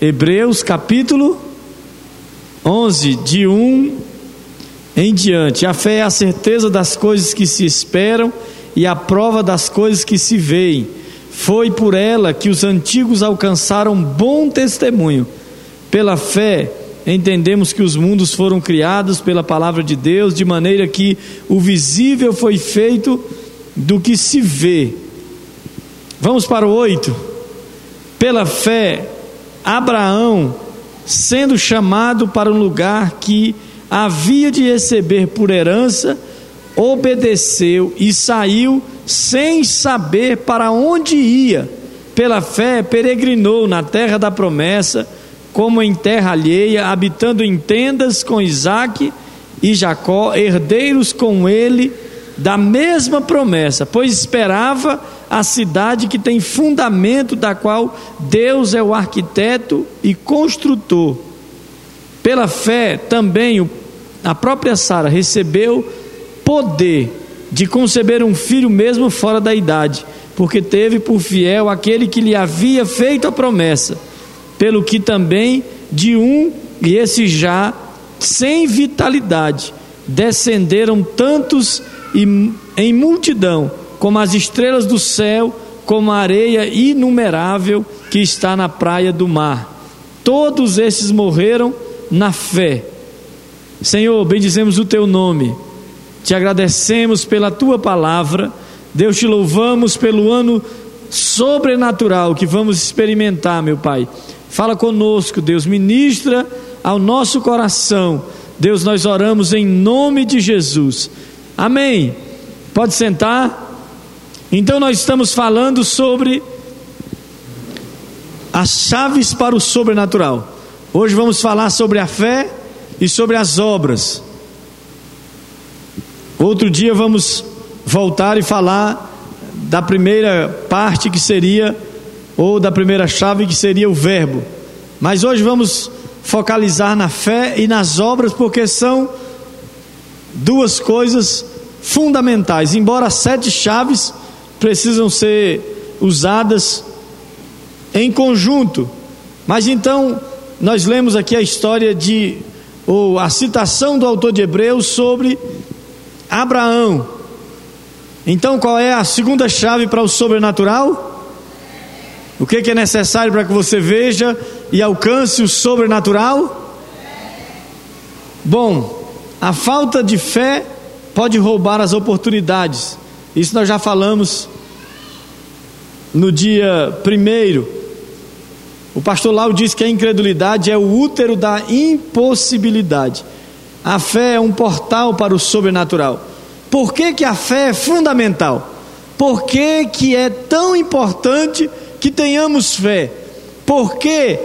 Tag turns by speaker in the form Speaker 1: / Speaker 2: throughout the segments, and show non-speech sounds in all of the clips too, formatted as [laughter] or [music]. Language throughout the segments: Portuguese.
Speaker 1: Hebreus capítulo 11, de 1 em diante. A fé é a certeza das coisas que se esperam e a prova das coisas que se veem. Foi por ela que os antigos alcançaram bom testemunho. Pela fé, entendemos que os mundos foram criados pela palavra de Deus, de maneira que o visível foi feito do que se vê. Vamos para o 8. Pela fé, Abraão, sendo chamado para um lugar que havia de receber por herança, obedeceu e saiu sem saber para onde ia. Pela fé, peregrinou na terra da promessa como em terra alheia, habitando em tendas com Isaque e Jacó, herdeiros com ele da mesma promessa, pois esperava a cidade que tem fundamento, da qual Deus é o arquiteto e construtor. Pela fé, também a própria Sara recebeu poder de conceber um filho mesmo fora da idade, porque teve por fiel aquele que lhe havia feito a promessa pelo que também de um, e esse já sem vitalidade, descenderam tantos em multidão, como as estrelas do céu, como a areia inumerável que está na praia do mar. Todos esses morreram na fé. Senhor, bendizemos o teu nome, te agradecemos pela tua palavra, Deus te louvamos pelo ano sobrenatural que vamos experimentar, meu Pai. Fala conosco, Deus, ministra ao nosso coração. Deus, nós oramos em nome de Jesus. Amém. Pode sentar. Então, nós estamos falando sobre as chaves para o sobrenatural. Hoje vamos falar sobre a fé e sobre as obras. Outro dia vamos voltar e falar da primeira parte que seria ou da primeira chave que seria o verbo. Mas hoje vamos focalizar na fé e nas obras, porque são duas coisas fundamentais. Embora sete chaves precisam ser usadas em conjunto. Mas então, nós lemos aqui a história de, ou a citação do autor de Hebreus sobre Abraão. Então, qual é a segunda chave para o sobrenatural? O que, que é necessário para que você veja e alcance o sobrenatural? Bom, a falta de fé pode roubar as oportunidades. Isso nós já falamos no dia primeiro. O pastor Lau disse que a incredulidade é o útero da impossibilidade. A fé é um portal para o sobrenatural. Por que, que a fé é fundamental? Por que, que é tão importante? que tenhamos fé, porque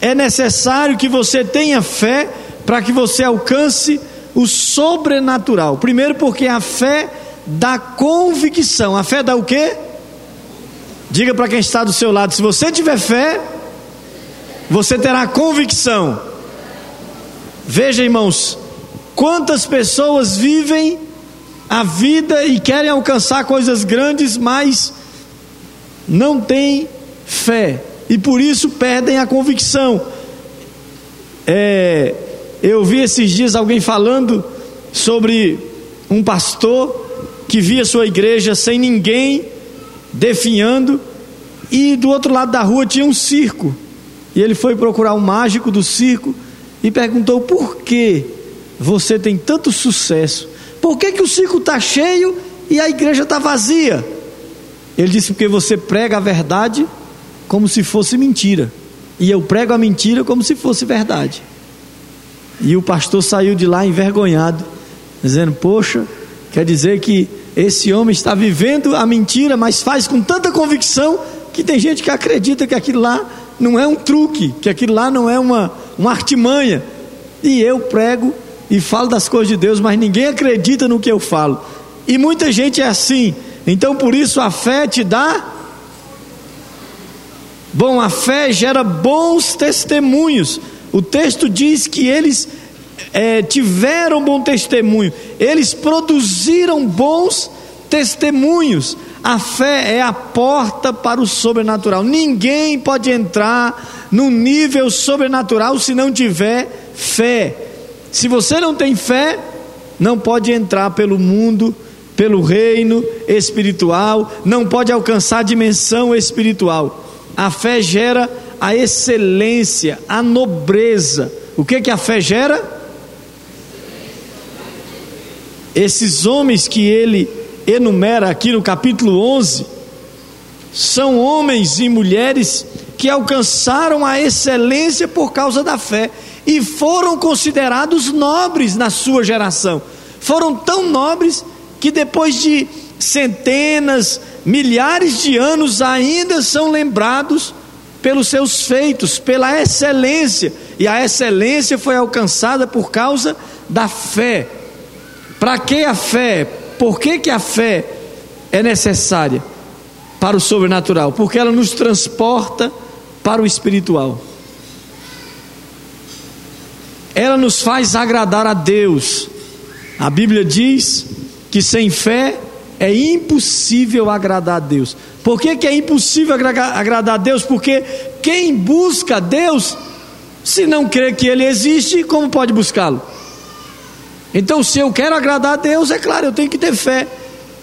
Speaker 1: é necessário que você tenha fé para que você alcance o sobrenatural. Primeiro, porque a fé dá convicção. A fé dá o quê? Diga para quem está do seu lado: se você tiver fé, você terá convicção. Veja, irmãos, quantas pessoas vivem a vida e querem alcançar coisas grandes, mas não têm fé e por isso perdem a convicção. É, eu vi esses dias alguém falando sobre um pastor que via sua igreja sem ninguém definhando e do outro lado da rua tinha um circo. E ele foi procurar um mágico do circo e perguntou por que você tem tanto sucesso? Por que, que o circo está cheio e a igreja está vazia? Ele disse: porque você prega a verdade como se fosse mentira, e eu prego a mentira como se fosse verdade. E o pastor saiu de lá envergonhado, dizendo: Poxa, quer dizer que esse homem está vivendo a mentira, mas faz com tanta convicção que tem gente que acredita que aquilo lá não é um truque, que aquilo lá não é uma, uma artimanha. E eu prego e falo das coisas de Deus, mas ninguém acredita no que eu falo. E muita gente é assim. Então por isso a fé te dá. Bom, a fé gera bons testemunhos. O texto diz que eles é, tiveram bom testemunho, eles produziram bons testemunhos. a fé é a porta para o sobrenatural. Ninguém pode entrar no nível sobrenatural se não tiver fé. Se você não tem fé, não pode entrar pelo mundo, pelo reino espiritual, não pode alcançar a dimensão espiritual. A fé gera a excelência, a nobreza. O que que a fé gera? Esses homens que ele enumera aqui no capítulo 11 são homens e mulheres que alcançaram a excelência por causa da fé e foram considerados nobres na sua geração. Foram tão nobres que depois de centenas, milhares de anos ainda são lembrados pelos seus feitos, pela excelência, e a excelência foi alcançada por causa da fé. Para que a fé? Por que, que a fé é necessária para o sobrenatural? Porque ela nos transporta para o espiritual. Ela nos faz agradar a Deus. A Bíblia diz que sem fé é impossível agradar a Deus. Por que, que é impossível agradar a Deus? Porque quem busca Deus, se não crê que Ele existe, como pode buscá-lo? Então, se eu quero agradar a Deus, é claro, eu tenho que ter fé.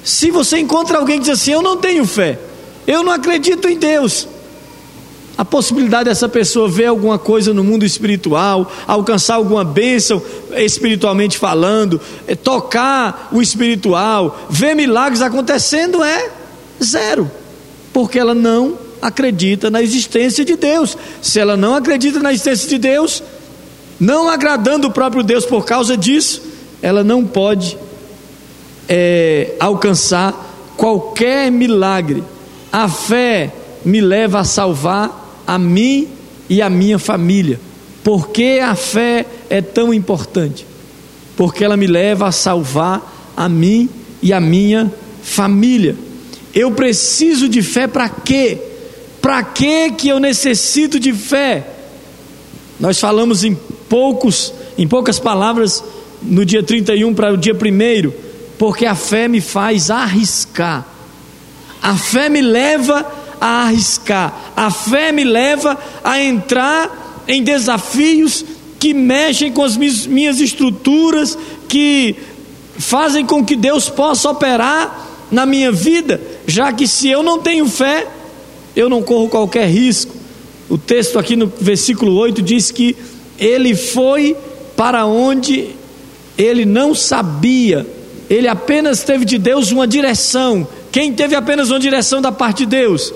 Speaker 1: Se você encontra alguém que diz assim: Eu não tenho fé, eu não acredito em Deus, a possibilidade dessa pessoa ver alguma coisa no mundo espiritual, alcançar alguma bênção espiritualmente falando, é, tocar o espiritual, ver milagres acontecendo é zero, porque ela não acredita na existência de Deus. Se ela não acredita na existência de Deus, não agradando o próprio Deus por causa disso, ela não pode é, alcançar qualquer milagre. A fé me leva a salvar a mim e a minha família. Por que a fé é tão importante? Porque ela me leva a salvar a mim e a minha família. Eu preciso de fé para quê? Para que que eu necessito de fé? Nós falamos em poucos, em poucas palavras no dia 31 para o dia 1, porque a fé me faz arriscar. A fé me leva a arriscar. A fé me leva a entrar em desafios que mexem com as minhas estruturas, que fazem com que Deus possa operar na minha vida, já que se eu não tenho fé, eu não corro qualquer risco. O texto aqui no versículo 8 diz que ele foi para onde ele não sabia, ele apenas teve de Deus uma direção. Quem teve apenas uma direção da parte de Deus?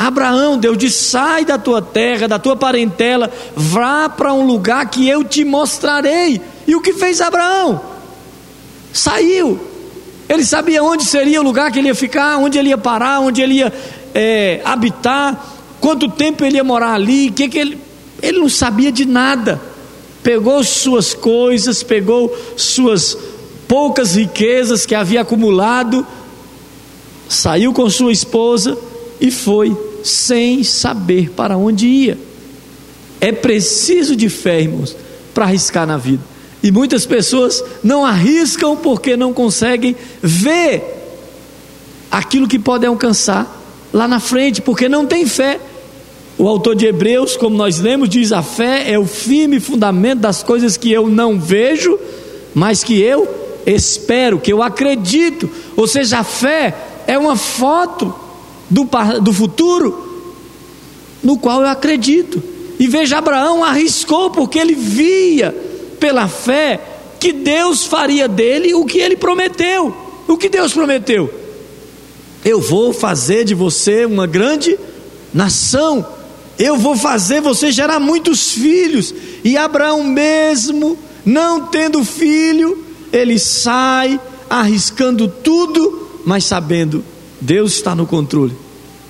Speaker 1: Abraão, Deus disse: sai da tua terra, da tua parentela, vá para um lugar que eu te mostrarei. E o que fez Abraão? Saiu. Ele sabia onde seria o lugar que ele ia ficar, onde ele ia parar, onde ele ia é, habitar, quanto tempo ele ia morar ali, que que ele, ele não sabia de nada. Pegou suas coisas, pegou suas poucas riquezas que havia acumulado, saiu com sua esposa e foi sem saber para onde ia. É preciso de fé, irmãos, para arriscar na vida. E muitas pessoas não arriscam porque não conseguem ver aquilo que podem alcançar lá na frente, porque não tem fé. O autor de Hebreus, como nós lemos, diz: a fé é o firme fundamento das coisas que eu não vejo, mas que eu espero, que eu acredito. Ou seja, a fé é uma foto do, do futuro no qual eu acredito. E veja, Abraão arriscou porque ele via pela fé que Deus faria dele o que ele prometeu. O que Deus prometeu? Eu vou fazer de você uma grande nação. Eu vou fazer você gerar muitos filhos. E Abraão, mesmo não tendo filho, ele sai arriscando tudo, mas sabendo Deus está no controle.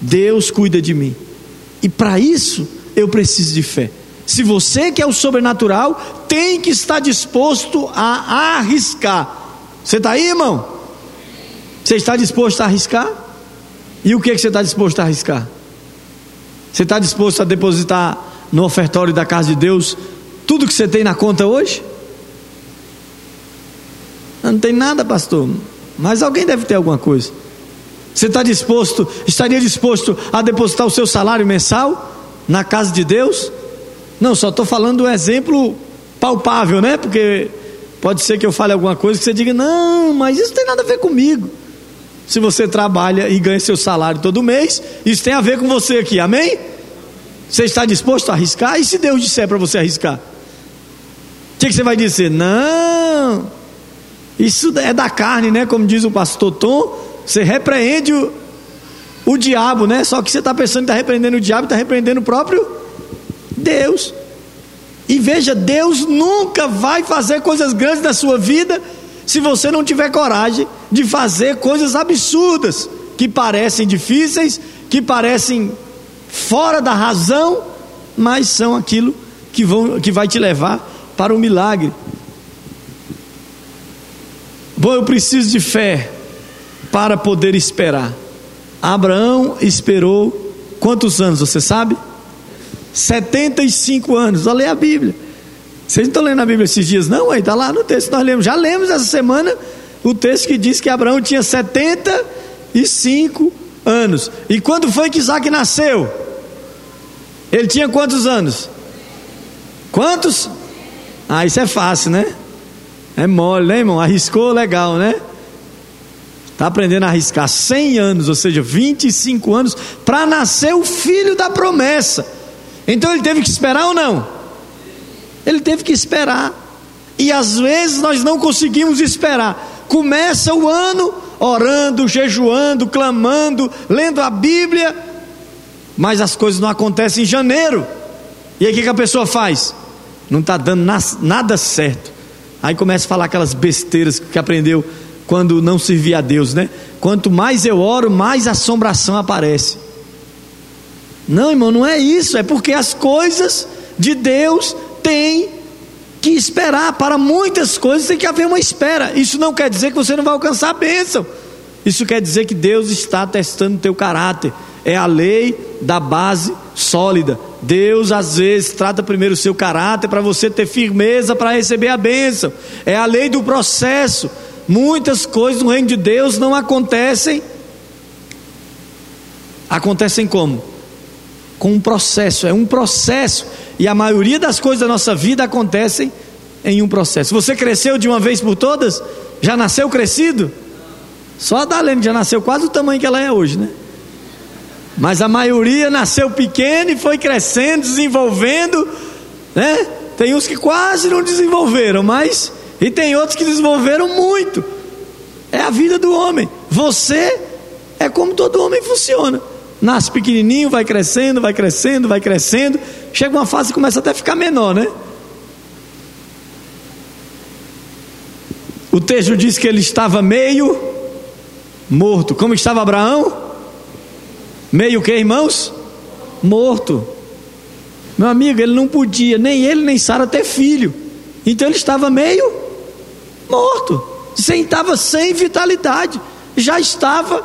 Speaker 1: Deus cuida de mim. E para isso eu preciso de fé. Se você quer o sobrenatural, tem que estar disposto a arriscar. Você está aí, irmão? Você está disposto a arriscar? E o que, é que você está disposto a arriscar? Você está disposto a depositar no ofertório da casa de Deus tudo que você tem na conta hoje? Não tem nada, pastor. Mas alguém deve ter alguma coisa. Você está disposto, estaria disposto a depositar o seu salário mensal na casa de Deus? Não, só estou falando um exemplo palpável, né? Porque pode ser que eu fale alguma coisa que você diga, não, mas isso tem nada a ver comigo. Se você trabalha e ganha seu salário todo mês, isso tem a ver com você aqui, amém? Você está disposto a arriscar? E se Deus disser para você arriscar? O que, que você vai dizer? Não, isso é da carne, né? Como diz o pastor Tom, você repreende o, o diabo, né? Só que você está pensando que está repreendendo o diabo, está repreendendo o próprio Deus. E veja, Deus nunca vai fazer coisas grandes na sua vida se você não tiver coragem de fazer coisas absurdas, que parecem difíceis, que parecem fora da razão, mas são aquilo que, vão, que vai te levar para o milagre. Bom, eu preciso de fé para poder esperar. Abraão esperou quantos anos, você sabe? 75 anos. Olha a Bíblia. Vocês não estão lendo a Bíblia esses dias, não? Está lá no texto nós lemos. Já lemos essa semana o texto que diz que Abraão tinha 75 anos. E quando foi que Isaac nasceu? Ele tinha quantos anos? Quantos? Ah, isso é fácil, né? É mole, né, irmão? Arriscou legal, né? Está aprendendo a arriscar 100 anos, ou seja, 25 anos, para nascer o filho da promessa. Então ele teve que esperar ou não? Ele teve que esperar. E às vezes nós não conseguimos esperar. Começa o ano orando, jejuando, clamando, lendo a Bíblia, mas as coisas não acontecem em janeiro. E aí o que, a pessoa faz? Não está dando nada certo. Aí começa a falar aquelas besteiras que aprendeu quando não servia a Deus, né? Quanto mais eu oro, mais assombração aparece. Não, irmão, não é isso, é porque as coisas de Deus tem que esperar. Para muitas coisas tem que haver uma espera. Isso não quer dizer que você não vai alcançar a bênção. Isso quer dizer que Deus está testando o teu caráter. É a lei da base sólida. Deus às vezes trata primeiro o seu caráter para você ter firmeza para receber a bênção. É a lei do processo. Muitas coisas no reino de Deus não acontecem. Acontecem como? Com um processo, é um processo. E a maioria das coisas da nossa vida acontecem em um processo. Você cresceu de uma vez por todas? Já nasceu crescido? Só a Dalene já nasceu quase o tamanho que ela é hoje, né? Mas a maioria nasceu pequena e foi crescendo, desenvolvendo, né? Tem uns que quase não desenvolveram, mas e tem outros que desenvolveram muito. É a vida do homem. Você é como todo homem funciona. Nasce pequenininho, vai crescendo, vai crescendo, vai crescendo. Chega uma fase que começa até a ficar menor, né? O texto diz que ele estava meio morto. Como estava Abraão? Meio que, irmãos? Morto. Meu amigo, ele não podia, nem ele nem Sara ter filho. Então ele estava meio morto. Sem, estava sem vitalidade. Já estava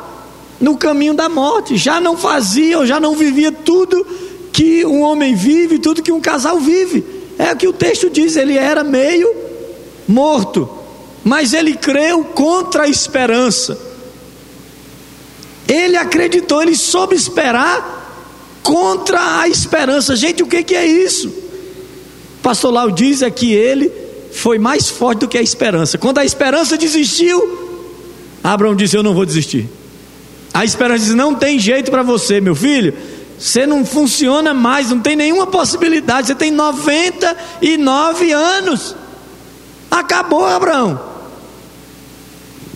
Speaker 1: no caminho da morte. Já não fazia, já não vivia tudo que um homem vive, tudo que um casal vive. É o que o texto diz, ele era meio morto. Mas ele creu contra a esperança. Ele acreditou, ele soube esperar contra a esperança. Gente, o que, que é isso? Pastor Lau diz é que ele foi mais forte do que a esperança. Quando a esperança desistiu, Abraão disse: Eu não vou desistir. A esperança diz: Não tem jeito para você, meu filho. Você não funciona mais, não tem nenhuma possibilidade. Você tem 99 anos. Acabou, Abraão.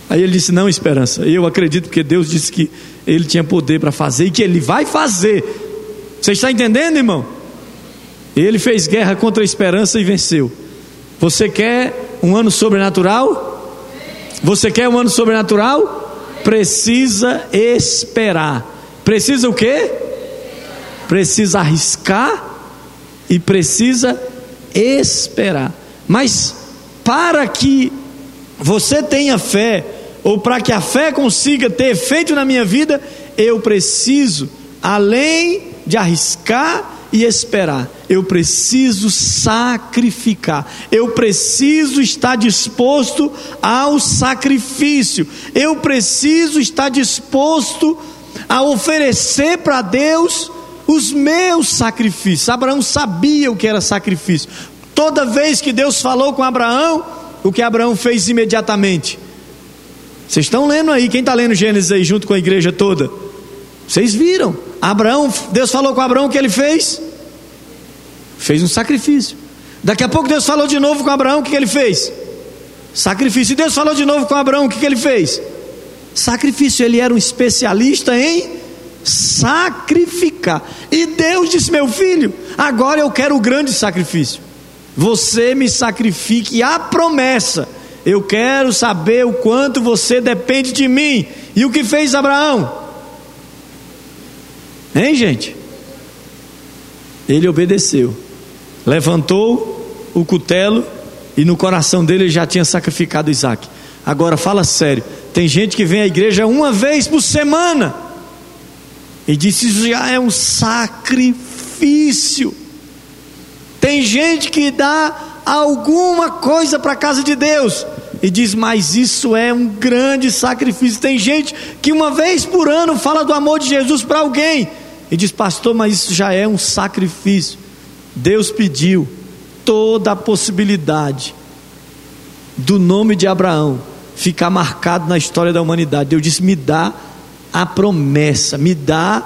Speaker 1: Aí ele disse: Não, esperança. Eu acredito porque Deus disse que ele tinha poder para fazer e que ele vai fazer. Você está entendendo, irmão? Ele fez guerra contra a esperança e venceu. Você quer um ano sobrenatural? Você quer um ano sobrenatural? Precisa esperar. Precisa o quê? Precisa arriscar e precisa esperar. Mas para que você tenha fé, ou para que a fé consiga ter efeito na minha vida, eu preciso, além de arriscar e esperar. Eu preciso sacrificar. Eu preciso estar disposto ao sacrifício. Eu preciso estar disposto a oferecer para Deus os meus sacrifícios. Abraão sabia o que era sacrifício. Toda vez que Deus falou com Abraão, o que Abraão fez imediatamente? Vocês estão lendo aí, quem está lendo Gênesis aí junto com a igreja toda? Vocês viram? Abraão, Deus falou com Abraão o que ele fez? Fez um sacrifício. Daqui a pouco Deus falou de novo com Abraão, o que ele fez? Sacrifício. E Deus falou de novo com Abraão, o que ele fez? Sacrifício. Ele era um especialista em sacrificar. E Deus disse: Meu filho, agora eu quero o grande sacrifício. Você me sacrifique a promessa. Eu quero saber o quanto você depende de mim. E o que fez Abraão? Hein, gente? Ele obedeceu. Levantou o cutelo e no coração dele ele já tinha sacrificado Isaac. Agora fala sério. Tem gente que vem à igreja uma vez por semana e diz: Isso já é um sacrifício. Tem gente que dá alguma coisa para a casa de Deus e diz: Mas isso é um grande sacrifício. Tem gente que uma vez por ano fala do amor de Jesus para alguém e diz: Pastor, mas isso já é um sacrifício. Deus pediu toda a possibilidade do nome de Abraão ficar marcado na história da humanidade. Deus disse: Me dá a promessa, me dá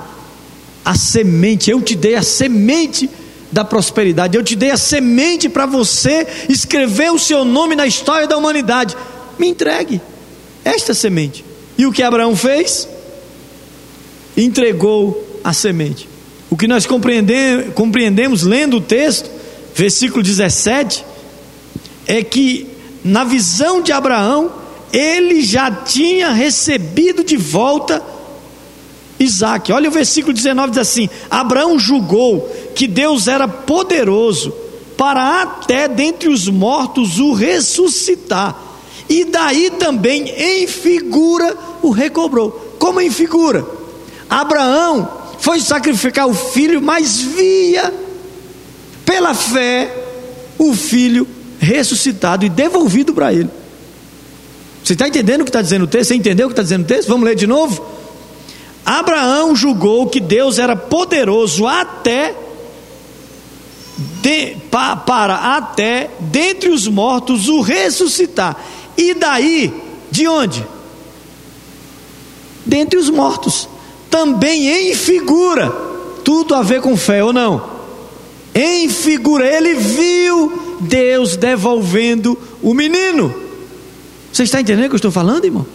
Speaker 1: a semente. Eu te dei a semente da prosperidade, eu te dei a semente para você escrever o seu nome na história da humanidade. Me entregue esta semente. E o que Abraão fez? Entregou a semente. O que nós compreendemos, compreendemos lendo o texto, versículo 17, é que na visão de Abraão, ele já tinha recebido de volta Isaac. Olha o versículo 19: diz assim: Abraão julgou que Deus era poderoso para até dentre os mortos o ressuscitar, e daí também em figura o recobrou. Como em figura? Abraão foi sacrificar o filho, mas via pela fé o filho ressuscitado e devolvido para ele. Você está entendendo o que está dizendo o texto? Você entendeu o que está dizendo o texto? Vamos ler de novo? Abraão julgou que Deus era poderoso até de, pa, para até dentre os mortos o ressuscitar. E daí, de onde? Dentre os mortos. Também em figura. Tudo a ver com fé ou não? Em figura, ele viu Deus devolvendo o menino. Você está entendendo o que eu estou falando, irmão?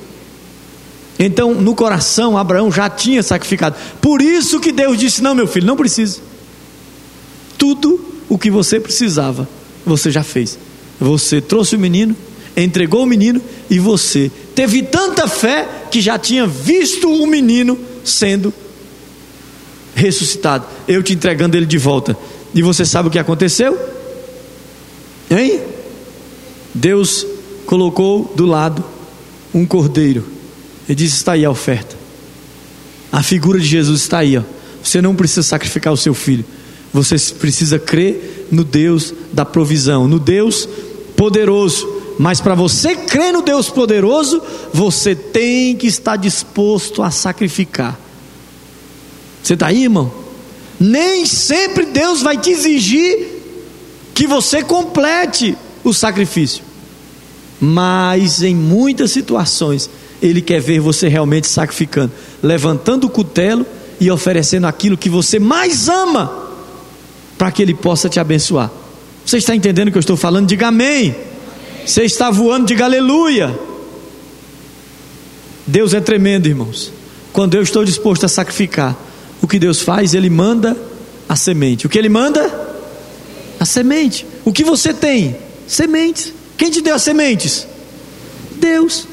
Speaker 1: Então, no coração, Abraão já tinha sacrificado. Por isso que Deus disse: Não, meu filho, não precisa. Tudo o que você precisava, você já fez. Você trouxe o menino, entregou o menino e você teve tanta fé que já tinha visto o menino sendo ressuscitado. Eu te entregando ele de volta. E você sabe o que aconteceu? Hein? Deus colocou do lado um cordeiro ele diz: está aí a oferta. A figura de Jesus está aí. Ó. Você não precisa sacrificar o seu filho. Você precisa crer no Deus da provisão, no Deus poderoso. Mas para você crer no Deus poderoso, você tem que estar disposto a sacrificar. Você está aí, irmão? Nem sempre Deus vai te exigir que você complete o sacrifício. Mas em muitas situações, ele quer ver você realmente sacrificando, levantando o cutelo e oferecendo aquilo que você mais ama, para que Ele possa te abençoar. Você está entendendo o que eu estou falando? Diga amém. Você está voando, diga aleluia. Deus é tremendo, irmãos. Quando eu estou disposto a sacrificar, o que Deus faz? Ele manda a semente. O que Ele manda? A semente. O que você tem? Sementes. Quem te deu as sementes? Deus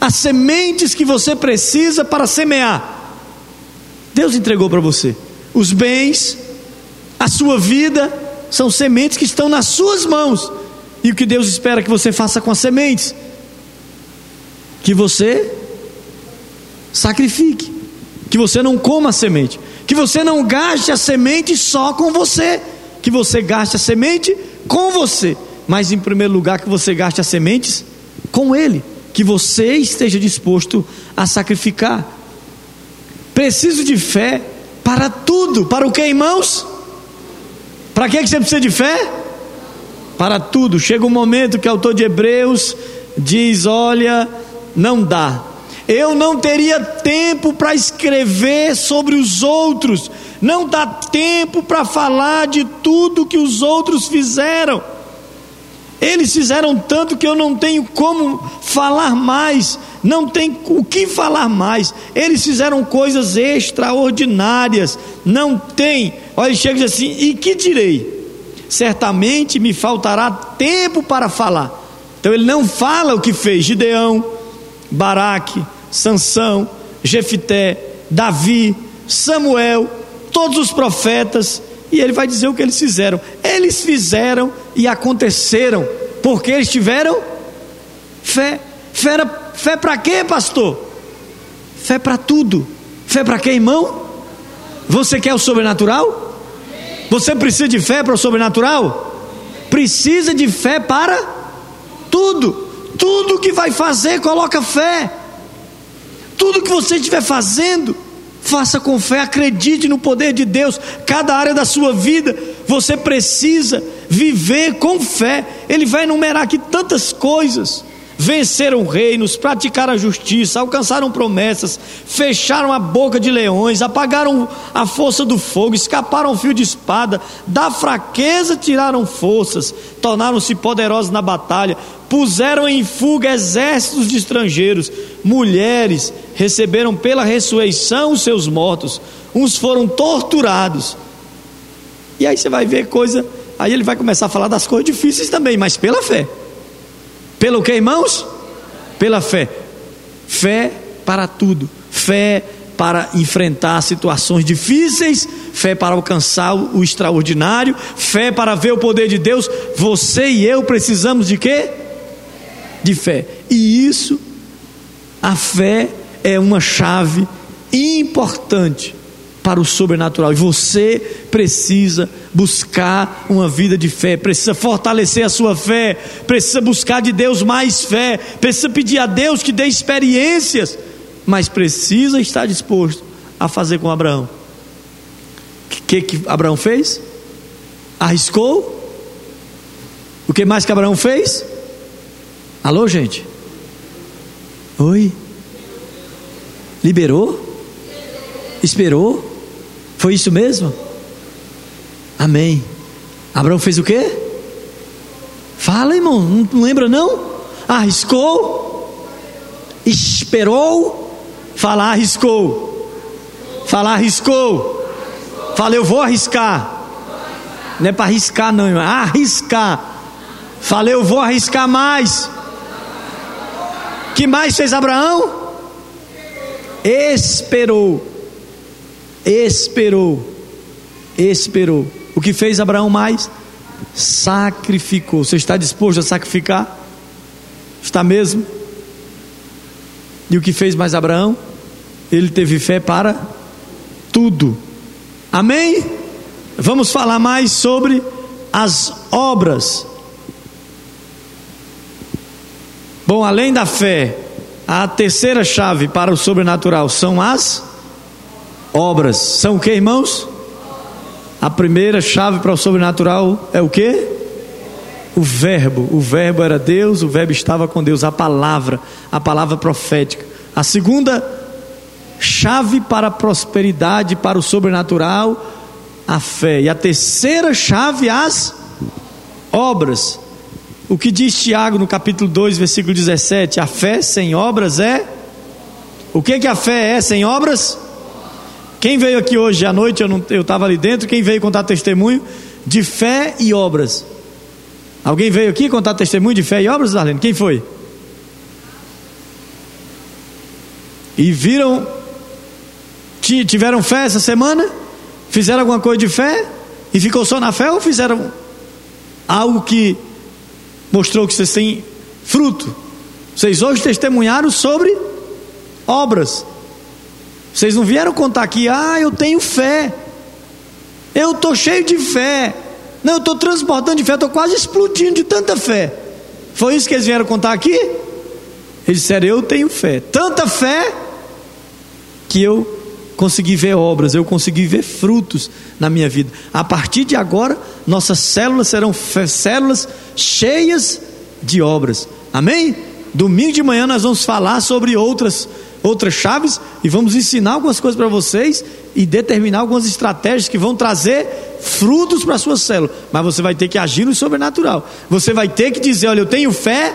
Speaker 1: as sementes que você precisa para semear. Deus entregou para você. Os bens, a sua vida, são sementes que estão nas suas mãos. E o que Deus espera que você faça com as sementes? Que você sacrifique, que você não coma a semente, Que você não gaste a semente só com você, que você gaste a semente com você, mas em primeiro lugar que você gaste as sementes com Ele, que você esteja disposto a sacrificar. Preciso de fé para tudo, para o que, irmãos? Para que você precisa de fé? Para tudo. Chega um momento que o autor de Hebreus diz: Olha, não dá. Eu não teria tempo para escrever sobre os outros, não dá tempo para falar de tudo que os outros fizeram. Eles fizeram tanto que eu não tenho como falar mais, não tem o que falar mais. Eles fizeram coisas extraordinárias, não tem. Olha, ele chega e diz assim: e que direi? Certamente me faltará tempo para falar. Então ele não fala o que fez Gideão, Baraque, Sansão, Jefité, Davi, Samuel, todos os profetas, e ele vai dizer o que eles fizeram. Eles fizeram e aconteceram, porque eles tiveram fé. Fé, fé para quê, pastor? Fé para tudo. Fé para quê, irmão? Você quer o sobrenatural? Você precisa de fé para o sobrenatural? Precisa de fé para tudo. Tudo que vai fazer, coloca fé. Tudo que você estiver fazendo, faça com fé, acredite no poder de Deus. Cada área da sua vida, você precisa viver com fé. Ele vai enumerar aqui tantas coisas venceram reinos, praticaram a justiça, alcançaram promessas, fecharam a boca de leões, apagaram a força do fogo, escaparam o fio de espada, da fraqueza tiraram forças, tornaram-se poderosos na batalha, puseram em fuga exércitos de estrangeiros, mulheres receberam pela ressurreição os seus mortos, uns foram torturados. E aí você vai ver coisa, aí ele vai começar a falar das coisas difíceis também, mas pela fé. Pelo que, irmãos? Pela fé. Fé para tudo. Fé para enfrentar situações difíceis, fé para alcançar o extraordinário, fé para ver o poder de Deus. Você e eu precisamos de quê? De fé. E isso, a fé é uma chave importante para o sobrenatural. E você precisa buscar uma vida de fé, precisa fortalecer a sua fé, precisa buscar de Deus mais fé, precisa pedir a Deus que dê experiências, mas precisa estar disposto a fazer com Abraão. O que, que Abraão fez? Arriscou? O que mais que Abraão fez? Alô, gente? Oi? Liberou? Esperou? Foi isso mesmo? Amém. Abraão fez o quê? Fala, irmão, não lembra não? Arriscou, esperou, falar arriscou, falar arriscou, fala eu vou arriscar, não é para arriscar não, irmão, é arriscar, falei eu vou arriscar mais. Que mais fez Abraão? Esperou esperou, esperou. O que fez Abraão mais? Sacrificou. Você está disposto a sacrificar? Está mesmo? E o que fez mais Abraão? Ele teve fé para tudo. Amém? Vamos falar mais sobre as obras. Bom, além da fé, a terceira chave para o sobrenatural são as obras. São o que, irmãos? A primeira chave para o sobrenatural é o que? O verbo. O verbo era Deus, o verbo estava com Deus, a palavra, a palavra profética. A segunda chave para a prosperidade, para o sobrenatural, a fé. E a terceira chave, as obras. O que diz Tiago no capítulo 2, versículo 17? A fé sem obras é. O que, que a fé é sem obras? Quem veio aqui hoje à noite, eu estava ali dentro, quem veio contar testemunho de fé e obras? Alguém veio aqui contar testemunho de fé e obras, Darlene? Quem foi? E viram, tiveram fé essa semana? Fizeram alguma coisa de fé? E ficou só na fé ou fizeram algo que mostrou que vocês têm fruto? Vocês hoje testemunharam sobre obras. Vocês não vieram contar aqui, ah, eu tenho fé. Eu estou cheio de fé. Não, eu estou transportando de fé, estou quase explodindo de tanta fé. Foi isso que eles vieram contar aqui? Eles disseram: Eu tenho fé. Tanta fé que eu consegui ver obras, eu consegui ver frutos na minha vida. A partir de agora, nossas células serão células cheias de obras. Amém? Domingo de manhã nós vamos falar sobre outras outras chaves e vamos ensinar algumas coisas para vocês e determinar algumas estratégias que vão trazer frutos para a sua célula. Mas você vai ter que agir no sobrenatural. Você vai ter que dizer: Olha, eu tenho fé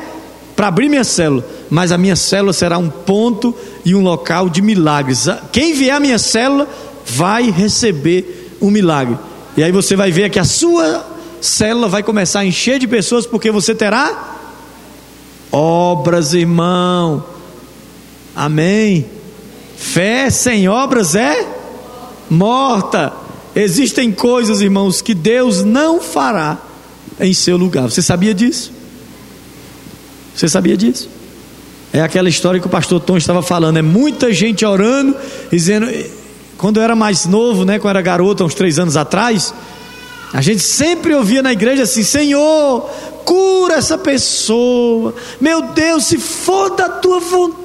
Speaker 1: para abrir minha célula, mas a minha célula será um ponto e um local de milagres. Quem vier à minha célula vai receber um milagre. E aí você vai ver que a sua célula vai começar a encher de pessoas porque você terá obras, irmão. Amém. Fé sem obras é morta. Existem coisas, irmãos, que Deus não fará em seu lugar. Você sabia disso? Você sabia disso? É aquela história que o pastor Tom estava falando. É muita gente orando, dizendo. Quando eu era mais novo, né, quando eu era garoto, uns três anos atrás, a gente sempre ouvia na igreja assim: Senhor, cura essa pessoa. Meu Deus, se for da tua vontade,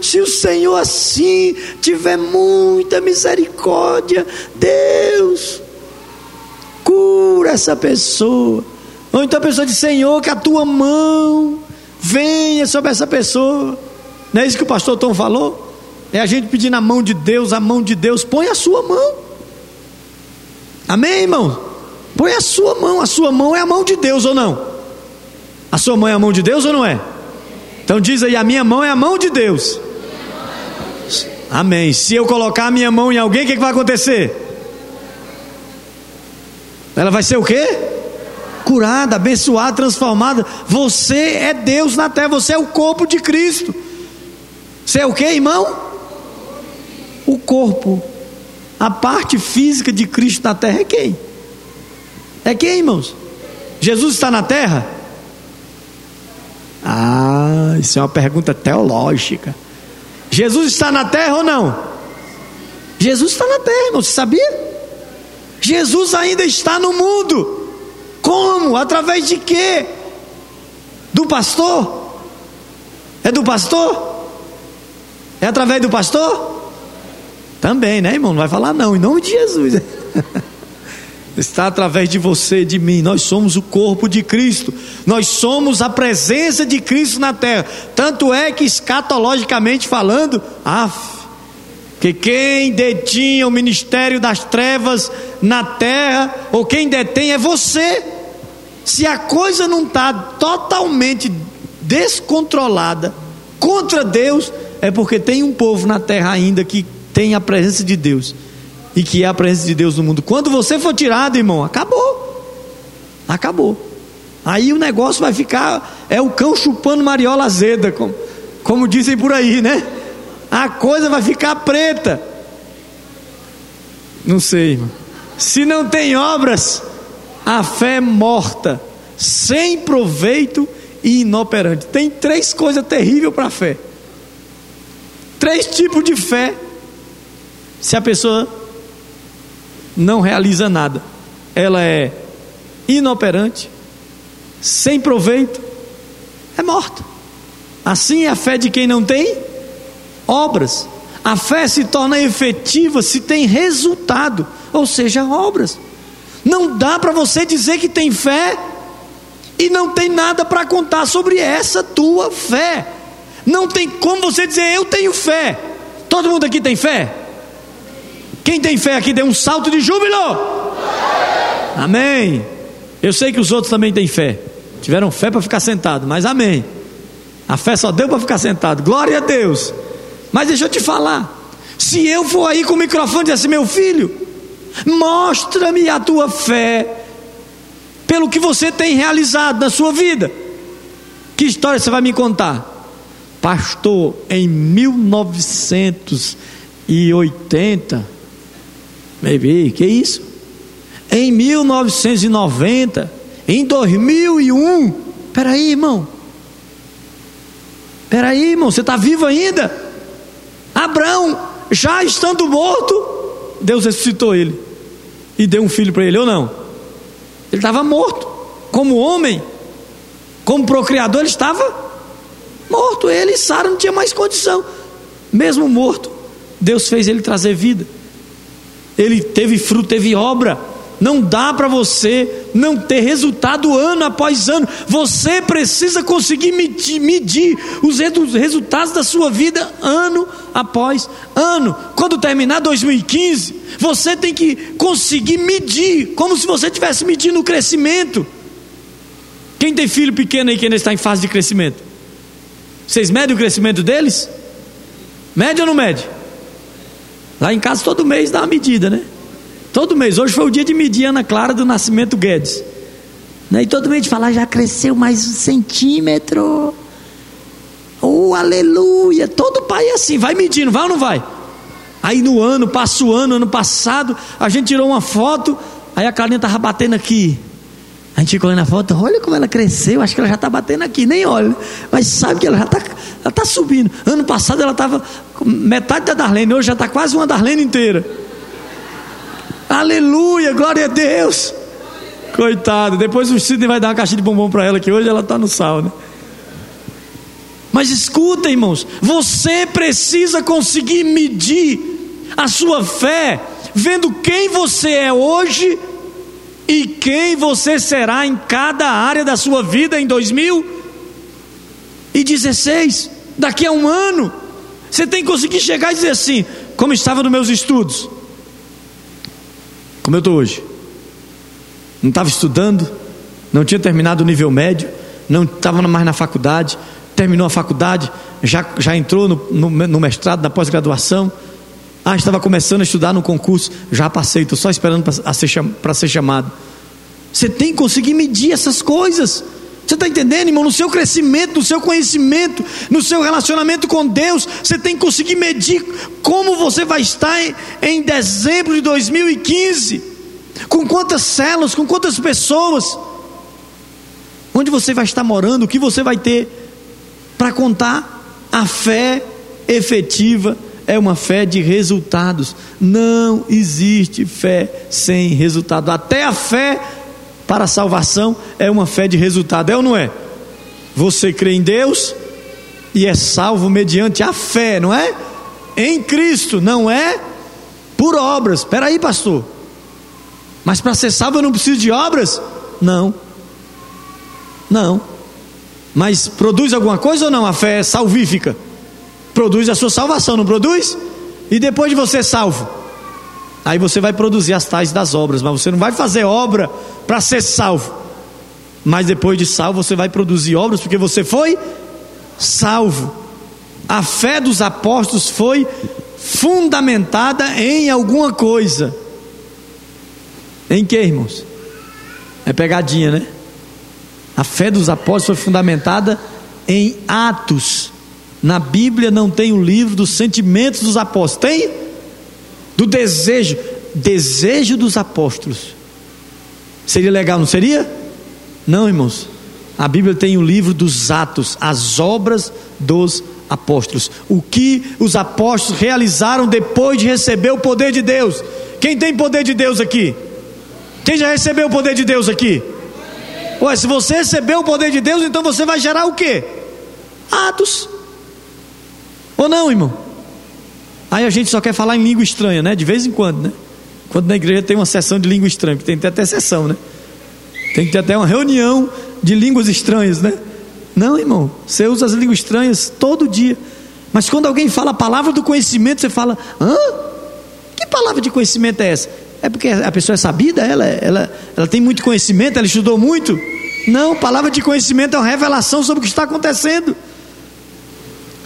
Speaker 1: se o Senhor assim tiver muita misericórdia, Deus, cura essa pessoa. Ou então a pessoa diz: Senhor, que a tua mão venha sobre essa pessoa. Não é isso que o pastor Tom falou? É a gente pedir na mão de Deus, a mão de Deus, põe a sua mão. Amém, irmão? Põe a sua mão, a sua mão é a mão de Deus ou não? A sua mão é a mão de Deus ou não é? Então diz aí: a minha mão é a mão de Deus. Amém. Se eu colocar a minha mão em alguém, o que, que vai acontecer? Ela vai ser o quê? curada, abençoada, transformada. Você é Deus na terra, você é o corpo de Cristo. Você é o que, irmão? O corpo. A parte física de Cristo na terra é quem? É quem, irmãos? Jesus está na terra? Ah, isso é uma pergunta teológica. Jesus está na terra ou não? Jesus está na terra, irmão, você sabia? Jesus ainda está no mundo. Como? Através de quê? Do pastor? É do pastor? É através do pastor? Também, né, irmão? Não vai falar não, em nome de Jesus. [laughs] Está através de você, de mim. Nós somos o corpo de Cristo. Nós somos a presença de Cristo na terra. Tanto é que, escatologicamente falando, af, que quem detinha o ministério das trevas na terra, ou quem detém é você. Se a coisa não está totalmente descontrolada contra Deus, é porque tem um povo na terra ainda que tem a presença de Deus e que é a presença de Deus no mundo. Quando você for tirado, irmão, acabou. Acabou. Aí o negócio vai ficar é o cão chupando mariola azeda, como, como dizem por aí, né? A coisa vai ficar preta. Não sei, irmão. Se não tem obras, a fé morta, sem proveito e inoperante. Tem três coisas terríveis para a fé. Três tipos de fé. Se a pessoa não realiza nada, ela é inoperante, sem proveito, é morta. Assim é a fé de quem não tem obras. A fé se torna efetiva se tem resultado, ou seja, obras. Não dá para você dizer que tem fé e não tem nada para contar sobre essa tua fé. Não tem como você dizer eu tenho fé. Todo mundo aqui tem fé? Quem tem fé aqui dê um salto de júbilo. Amém. Eu sei que os outros também têm fé. Tiveram fé para ficar sentado, mas amém. A fé só deu para ficar sentado. Glória a Deus. Mas deixa eu te falar. Se eu for aí com o microfone e dizer assim, meu filho, Mostra-me a tua fé pelo que você tem realizado na sua vida. Que história você vai me contar? Pastor, em 1980, baby, que isso? Em 1990, em 2001, peraí, irmão. Peraí, irmão, você está vivo ainda? Abraão já estando morto, Deus ressuscitou ele e deu um filho para ele, ou não? Ele estava morto, como homem, como procriador, ele estava morto. Ele e Sara não tinha mais condição, mesmo morto, Deus fez ele trazer vida. Ele teve fruto, teve obra. Não dá para você não ter resultado ano após ano. Você precisa conseguir medir, medir, os resultados da sua vida ano após ano. Quando terminar 2015, você tem que conseguir medir, como se você estivesse medindo o crescimento. Quem tem filho pequeno aí que ainda está em fase de crescimento? Vocês medem o crescimento deles? Mede ou não mede? Lá em casa todo mês dá uma medida, né? Todo mês. Hoje foi o dia de medir Ana Clara do Nascimento Guedes. Né? E todo mês de falar, já cresceu mais um centímetro. Oh, aleluia. Todo pai é assim, vai medindo, vai ou não vai? Aí no ano, passa o ano, ano passado, a gente tirou uma foto, aí a Carlinha estava batendo aqui. A gente ficou olhando a foto, olha como ela cresceu, acho que ela já está batendo aqui, nem olha, mas sabe que ela já está ela tá subindo. Ano passado ela estava metade da Darlene, hoje já está quase uma Darlene inteira. Aleluia, glória a Deus. Coitado, depois o Sidney vai dar uma caixinha de bombom para ela, que hoje ela está no sal, né? Mas escuta, irmãos, você precisa conseguir medir a sua fé, vendo quem você é hoje e quem você será em cada área da sua vida em 2016, daqui a um ano. Você tem que conseguir chegar e dizer assim: como estava nos meus estudos, como eu estou hoje. Não estava estudando, não tinha terminado o nível médio, não estava mais na faculdade, terminou a faculdade, já, já entrou no, no, no mestrado, na pós-graduação. Ah, estava começando a estudar no concurso, já passei, estou só esperando para ser, ser chamado. Você tem que conseguir medir essas coisas. Você está entendendo, irmão? No seu crescimento, no seu conhecimento, no seu relacionamento com Deus, você tem que conseguir medir como você vai estar em, em dezembro de 2015, com quantas células, com quantas pessoas, onde você vai estar morando, o que você vai ter para contar. A fé efetiva é uma fé de resultados. Não existe fé sem resultado. Até a fé para a salvação é uma fé de resultado, é ou não é? Você crê em Deus e é salvo mediante a fé, não é? Em Cristo, não é por obras. Espera aí, pastor. Mas para ser salvo eu não preciso de obras? Não. Não. Mas produz alguma coisa ou não? A fé é salvífica. Produz a sua salvação, não produz? E depois de você salvo, aí você vai produzir as tais das obras, mas você não vai fazer obra para ser salvo. Mas depois de salvo, você vai produzir obras porque você foi salvo. A fé dos apóstolos foi fundamentada em alguma coisa. Em que, irmãos? É pegadinha, né? A fé dos apóstolos foi fundamentada em Atos. Na Bíblia não tem o livro dos sentimentos dos apóstolos. Tem? Do desejo. Desejo dos apóstolos. Seria legal, não seria? Não, irmãos. A Bíblia tem o livro dos Atos, as obras dos apóstolos. O que os apóstolos realizaram depois de receber o poder de Deus. Quem tem poder de Deus aqui? Quem já recebeu o poder de Deus aqui? Ué, se você recebeu o poder de Deus, então você vai gerar o quê? Atos. Ou não, irmão? Aí a gente só quer falar em língua estranha, né? De vez em quando, né? Quando na igreja tem uma sessão de língua estranha, tem que ter até sessão, né? Tem que ter até uma reunião de línguas estranhas, né? Não, irmão, você usa as línguas estranhas todo dia. Mas quando alguém fala a palavra do conhecimento, você fala: hã? Que palavra de conhecimento é essa? É porque a pessoa é sabida, ela, ela, ela tem muito conhecimento, ela estudou muito? Não, palavra de conhecimento é uma revelação sobre o que está acontecendo.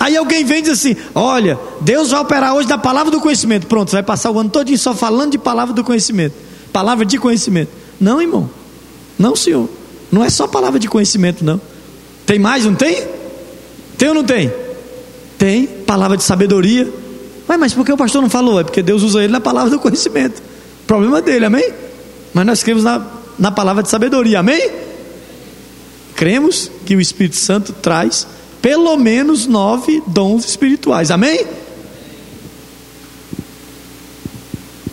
Speaker 1: Aí alguém vem e diz assim: Olha, Deus vai operar hoje da palavra do conhecimento. Pronto, vai passar o ano todo só falando de palavra do conhecimento. Palavra de conhecimento. Não, irmão. Não, senhor. Não é só palavra de conhecimento, não. Tem mais, não tem? Tem ou não tem? Tem. Palavra de sabedoria. Ué, mas por que o pastor não falou? É porque Deus usa ele na palavra do conhecimento. Problema dele, amém? Mas nós cremos na, na palavra de sabedoria, amém? Cremos que o Espírito Santo traz pelo menos nove dons espirituais, amém?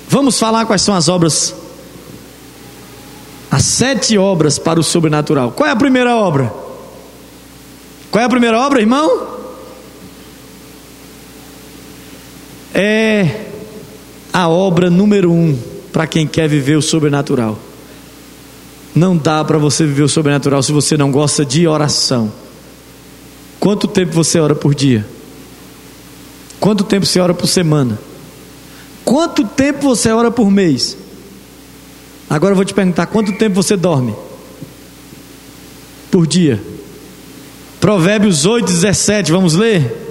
Speaker 1: Vamos falar quais são as obras, as sete obras para o sobrenatural. Qual é a primeira obra? Qual é a primeira obra, irmão? É a obra número um para quem quer viver o sobrenatural. Não dá para você viver o sobrenatural se você não gosta de oração. Quanto tempo você ora por dia? Quanto tempo você ora por semana? Quanto tempo você ora por mês? Agora eu vou te perguntar: quanto tempo você dorme? Por dia. Provérbios 8, 17, vamos ler?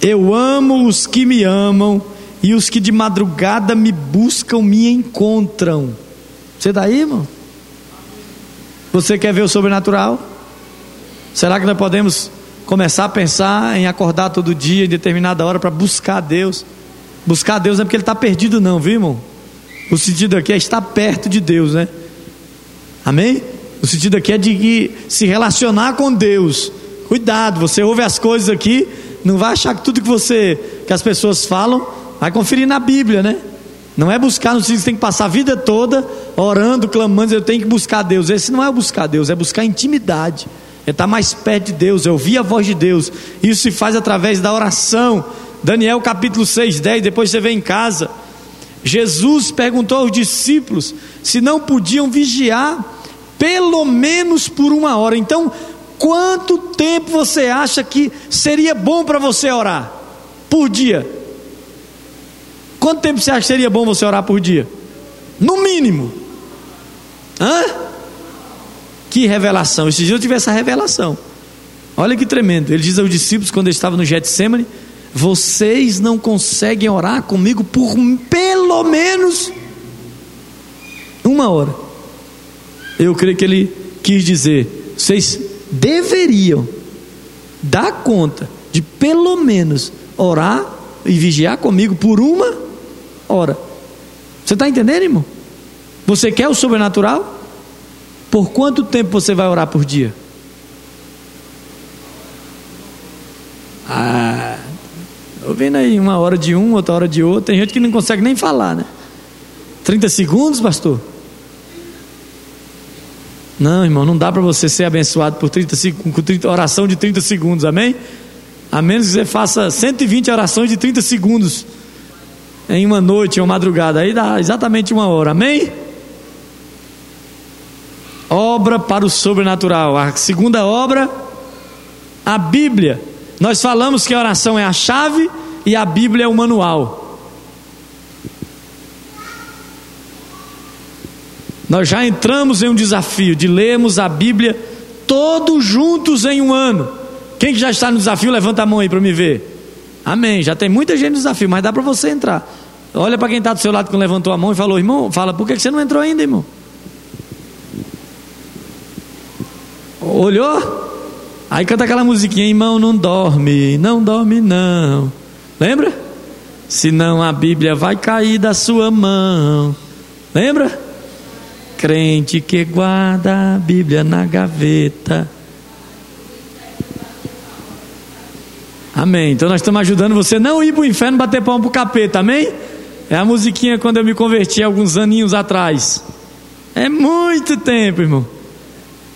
Speaker 1: Eu amo os que me amam, e os que de madrugada me buscam me encontram. Você está aí, irmão? Você quer ver o sobrenatural? Será que nós podemos começar a pensar em acordar todo dia, em determinada hora, para buscar Deus? Buscar Deus não é porque ele está perdido, não, viu, irmão? O sentido aqui é estar perto de Deus, né? Amém? O sentido aqui é de se relacionar com Deus. Cuidado, você ouve as coisas aqui, não vai achar que tudo que você, que as pessoas falam, vai conferir na Bíblia, né? Não é buscar no sentido que tem que passar a vida toda orando, clamando, eu tenho que buscar Deus. Esse não é buscar Deus, é buscar intimidade. É estar mais perto de Deus, é ouvir a voz de Deus. Isso se faz através da oração. Daniel capítulo 6, 10, depois você vê em casa. Jesus perguntou aos discípulos se não podiam vigiar pelo menos por uma hora. Então, quanto tempo você acha que seria bom para você orar por dia? Quanto tempo você acha que seria bom você orar por dia? No mínimo. Hã? Que revelação. Esse dia eu tive essa revelação. Olha que tremendo. Ele diz aos discípulos quando ele estava no Getsemane: Vocês não conseguem orar comigo por pelo menos uma hora. Eu creio que ele quis dizer: Vocês deveriam dar conta de pelo menos orar e vigiar comigo por uma ora. Você está entendendo, irmão? Você quer o sobrenatural? Por quanto tempo você vai orar por dia? Ah, estou vendo aí uma hora de um, outra hora de outro. Tem gente que não consegue nem falar, né? 30 segundos, pastor? Não, irmão, não dá para você ser abençoado por 30 segundos, com 30, oração de 30 segundos, amém? A menos que você faça 120 orações de 30 segundos em uma noite, uma madrugada, aí dá exatamente uma hora, amém? Obra para o sobrenatural, a segunda obra, a Bíblia. Nós falamos que a oração é a chave e a Bíblia é o manual. Nós já entramos em um desafio de lermos a Bíblia todos juntos em um ano. Quem já está no desafio, levanta a mão aí para me ver. Amém. Já tem muita gente no desafio, mas dá para você entrar. Olha para quem está do seu lado que levantou a mão e falou, irmão, fala, por que você não entrou ainda, irmão? Olhou? Aí canta aquela musiquinha, irmão, não dorme, não dorme não. Lembra? Senão a Bíblia vai cair da sua mão. Lembra? Crente que guarda a Bíblia na gaveta Amém. Então nós estamos ajudando você não ir para o inferno bater palma para o capeta, amém? É a musiquinha quando eu me converti alguns aninhos atrás. É muito tempo, irmão.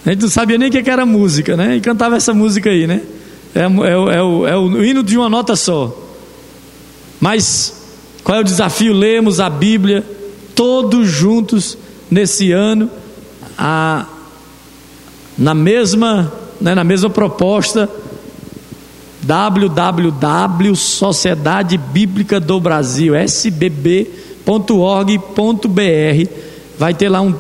Speaker 1: A gente não sabia nem o que era música, né? E cantava essa música aí, né? É, é, é, o, é o hino de uma nota só. Mas qual é o desafio? Lemos a Bíblia todos juntos nesse ano, a, na mesma, né, na mesma proposta www Sociedade Bíblica do Brasil, sbb.org.br. Vai ter lá um,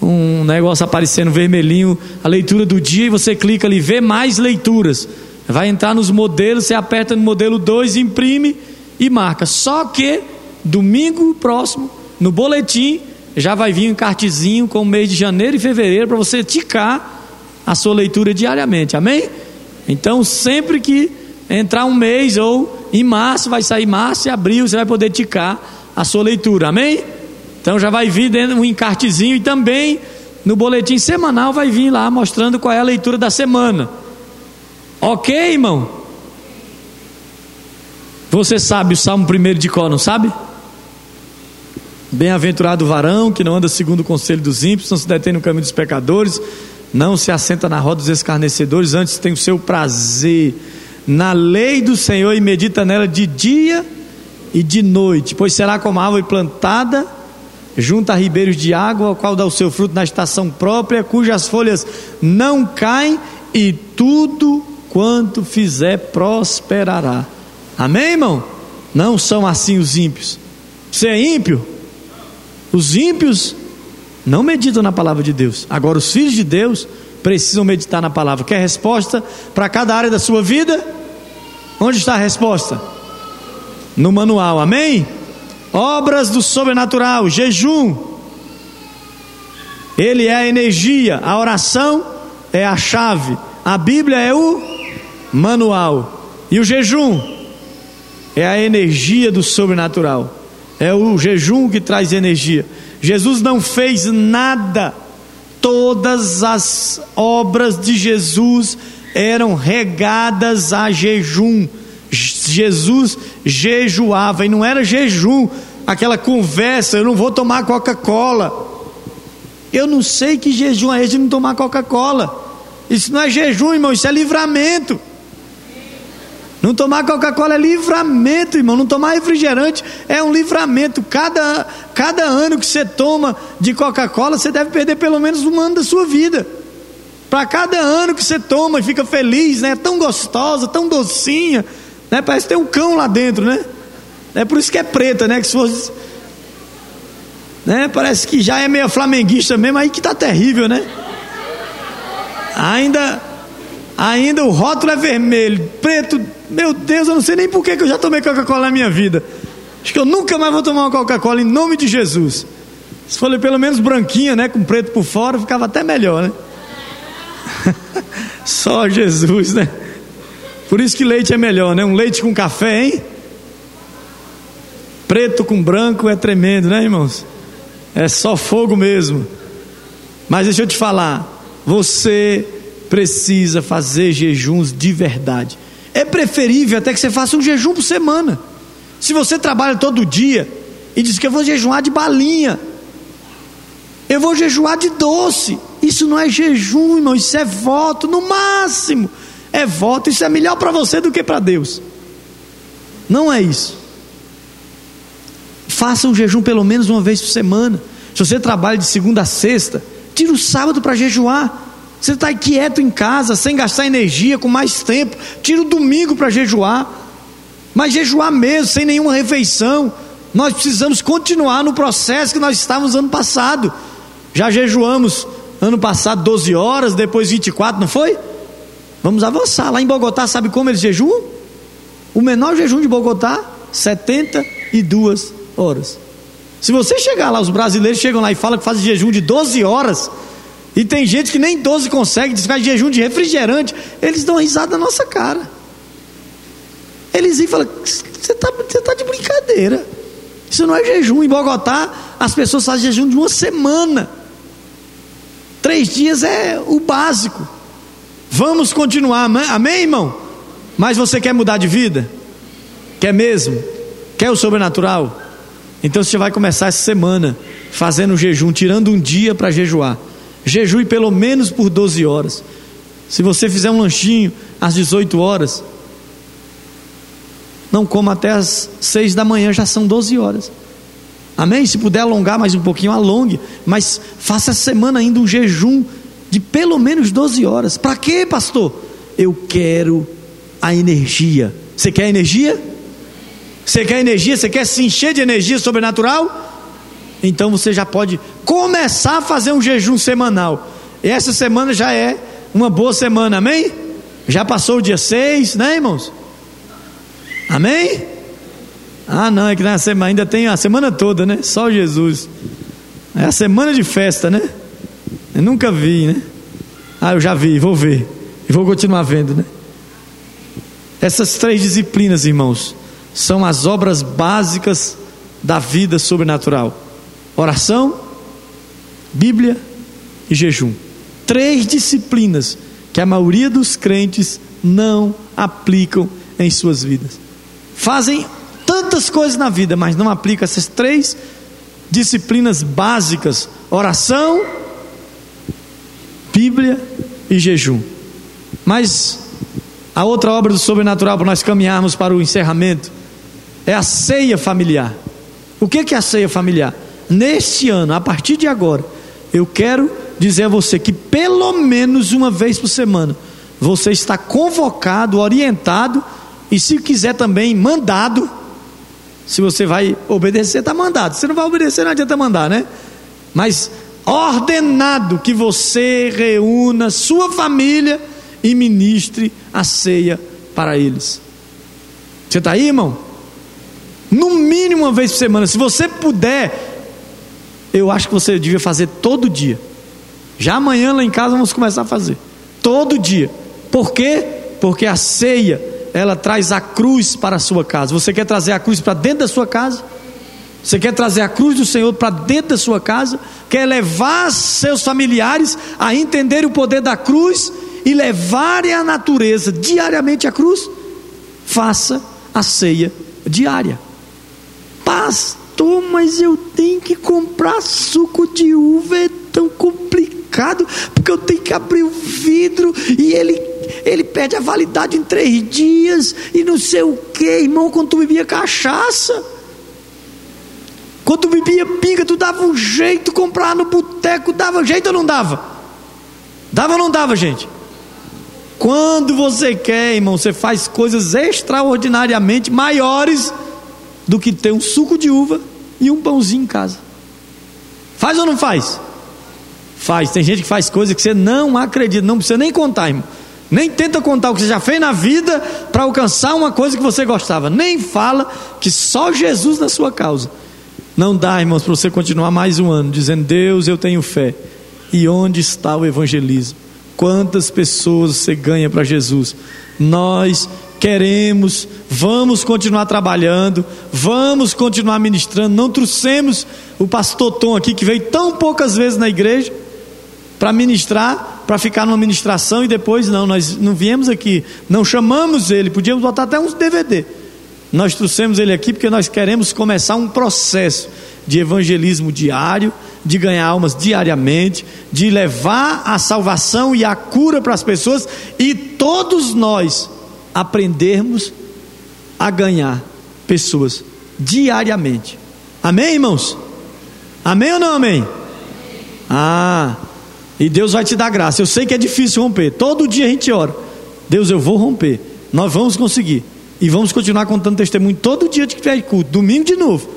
Speaker 1: um negócio aparecendo vermelhinho, a leitura do dia, e você clica ali, vê mais leituras. Vai entrar nos modelos, você aperta no modelo 2, imprime e marca. Só que domingo próximo, no boletim, já vai vir um cartezinho com o mês de janeiro e fevereiro para você ticar a sua leitura diariamente. Amém? Então, sempre que entrar um mês ou em março, vai sair março e abril, você vai poder ticar a sua leitura, amém? Então já vai vir dentro um encartezinho e também no boletim semanal vai vir lá mostrando qual é a leitura da semana. Ok, irmão? Você sabe o Salmo primeiro de cor, não sabe? Bem-aventurado o varão que não anda segundo o conselho dos ímpios, não se detém no caminho dos pecadores, não se assenta na roda dos escarnecedores, antes tem o seu prazer na lei do Senhor e medita nela de dia e de noite, pois será como árvore plantada junto a ribeiros de água, o qual dá o seu fruto na estação própria, cujas folhas não caem e tudo quanto fizer prosperará. Amém, irmão? Não são assim os ímpios. Você é ímpio? Os ímpios não meditam na palavra de Deus. Agora, os filhos de Deus precisam meditar na palavra. Quer resposta para cada área da sua vida? Onde está a resposta? No manual, amém? Obras do sobrenatural, jejum. Ele é a energia, a oração é a chave, a Bíblia é o manual. E o jejum é a energia do sobrenatural. É o jejum que traz energia. Jesus não fez nada. Todas as obras de Jesus eram regadas a jejum. Jesus jejuava e não era jejum aquela conversa, eu não vou tomar Coca-Cola. Eu não sei que jejum é esse de não tomar Coca-Cola. Isso não é jejum, irmão, isso é livramento. Não tomar Coca-Cola é livramento, irmão. Não tomar refrigerante é um livramento. Cada, cada ano que você toma de Coca-Cola, você deve perder pelo menos um ano da sua vida. Para cada ano que você toma e fica feliz, né? Tão gostosa, tão docinha, né? Parece ter um cão lá dentro, né? É por isso que é preta, né? Que se fosse. Né? Parece que já é meio flamenguista mesmo, aí que tá terrível, né? Ainda. Ainda o rótulo é vermelho, preto. Meu Deus, eu não sei nem por que eu já tomei Coca-Cola na minha vida. Acho que eu nunca mais vou tomar uma Coca-Cola em nome de Jesus. Se for pelo menos branquinha, né? Com preto por fora, ficava até melhor, né? [laughs] Só Jesus, né? Por isso que leite é melhor, né? Um leite com café, hein? Preto com branco é tremendo, né, irmãos? É só fogo mesmo. Mas deixa eu te falar, você precisa fazer jejuns de verdade. É preferível até que você faça um jejum por semana. Se você trabalha todo dia e diz que eu vou jejuar de balinha, eu vou jejuar de doce. Isso não é jejum, irmão, isso é voto, no máximo. É voto, isso é melhor para você do que para Deus. Não é isso. Faça um jejum pelo menos uma vez por semana. Se você trabalha de segunda a sexta, tira o sábado para jejuar. Você está quieto em casa, sem gastar energia, com mais tempo. Tira o domingo para jejuar. Mas jejuar mesmo, sem nenhuma refeição. Nós precisamos continuar no processo que nós estávamos ano passado. Já jejuamos ano passado 12 horas, depois 24, não foi? Vamos avançar. Lá em Bogotá, sabe como eles jejuam? O menor jejum de Bogotá, 72 horas. Se você chegar lá, os brasileiros chegam lá e falam que fazem jejum de 12 horas, e tem gente que nem 12 consegue, diz que faz jejum de refrigerante, eles dão risada na nossa cara. Eles e falam: você está tá de brincadeira. Isso não é jejum. Em Bogotá, as pessoas fazem jejum de uma semana. Três dias é o básico. Vamos continuar, amém, irmão? Mas você quer mudar de vida? Quer mesmo? Quer o sobrenatural? Então você vai começar essa semana fazendo um jejum, tirando um dia para jejuar. Jejue pelo menos por 12 horas. Se você fizer um lanchinho às 18 horas, não coma até as 6 da manhã, já são 12 horas. Amém? Se puder alongar mais um pouquinho, alongue. Mas faça essa semana ainda um jejum de pelo menos 12 horas. Para quê, pastor? Eu quero a energia. Você quer energia? Você quer energia? Você quer se encher de energia sobrenatural? Então você já pode começar a fazer um jejum semanal. Essa semana já é uma boa semana, amém? Já passou o dia 6, né, irmãos? Amém? Ah, não, é que na semana, ainda tem a semana toda, né? Só Jesus. É a semana de festa, né? Eu nunca vi, né? Ah, eu já vi, vou ver. E vou continuar vendo, né? Essas três disciplinas, irmãos, são as obras básicas da vida sobrenatural: oração, Bíblia e jejum. Três disciplinas que a maioria dos crentes não aplicam em suas vidas. Fazem tantas coisas na vida, mas não aplicam essas três disciplinas básicas: oração, Bíblia e jejum. Mas a outra obra do sobrenatural para nós caminharmos para o encerramento é a ceia familiar. O que é a ceia familiar? Neste ano, a partir de agora, eu quero dizer a você que pelo menos uma vez por semana você está convocado, orientado e se quiser também mandado. Se você vai obedecer, está mandado. Se não vai obedecer, não adianta mandar, né? Mas ordenado que você reúna sua família e ministre a ceia para eles. Você está aí, irmão? No mínimo uma vez por semana. Se você puder, eu acho que você devia fazer todo dia. Já amanhã lá em casa vamos começar a fazer. Todo dia. Por quê? Porque a ceia, ela traz a cruz para a sua casa. Você quer trazer a cruz para dentro da sua casa? Você quer trazer a cruz do Senhor para dentro da sua casa? Quer levar seus familiares a entender o poder da cruz e levarem a natureza diariamente à cruz? Faça a ceia diária. Pastor, mas eu tenho que comprar suco de uva, é tão complicado, porque eu tenho que abrir o vidro e ele ele perde a validade em três dias e não sei o que, irmão, quando tu bebia cachaça. Quando bebia pinga, tu dava um jeito, comprar no boteco, dava jeito ou não dava? Dava ou não dava, gente? Quando você quer, irmão, você faz coisas extraordinariamente maiores do que ter um suco de uva e um pãozinho em casa. Faz ou não faz? Faz. Tem gente que faz coisas que você não acredita, não precisa nem contar, irmão. Nem tenta contar o que você já fez na vida para alcançar uma coisa que você gostava. Nem fala que só Jesus na sua causa. Não dá, irmãos, para você continuar mais um ano dizendo: Deus, eu tenho fé. E onde está o evangelismo? Quantas pessoas você ganha para Jesus? Nós queremos, vamos continuar trabalhando, vamos continuar ministrando. Não trouxemos o pastor Tom aqui, que veio tão poucas vezes na igreja, para ministrar, para ficar numa ministração e depois não, nós não viemos aqui, não chamamos ele, podíamos botar até uns DVD nós trouxemos ele aqui porque nós queremos começar um processo de evangelismo diário, de ganhar almas diariamente, de levar a salvação e a cura para as pessoas e todos nós aprendermos a ganhar pessoas diariamente. Amém, irmãos? Amém ou não amém? Ah, e Deus vai te dar graça. Eu sei que é difícil romper. Todo dia a gente ora. Deus, eu vou romper. Nós vamos conseguir. E vamos continuar contando testemunho todo dia de que tiver culto, domingo de novo,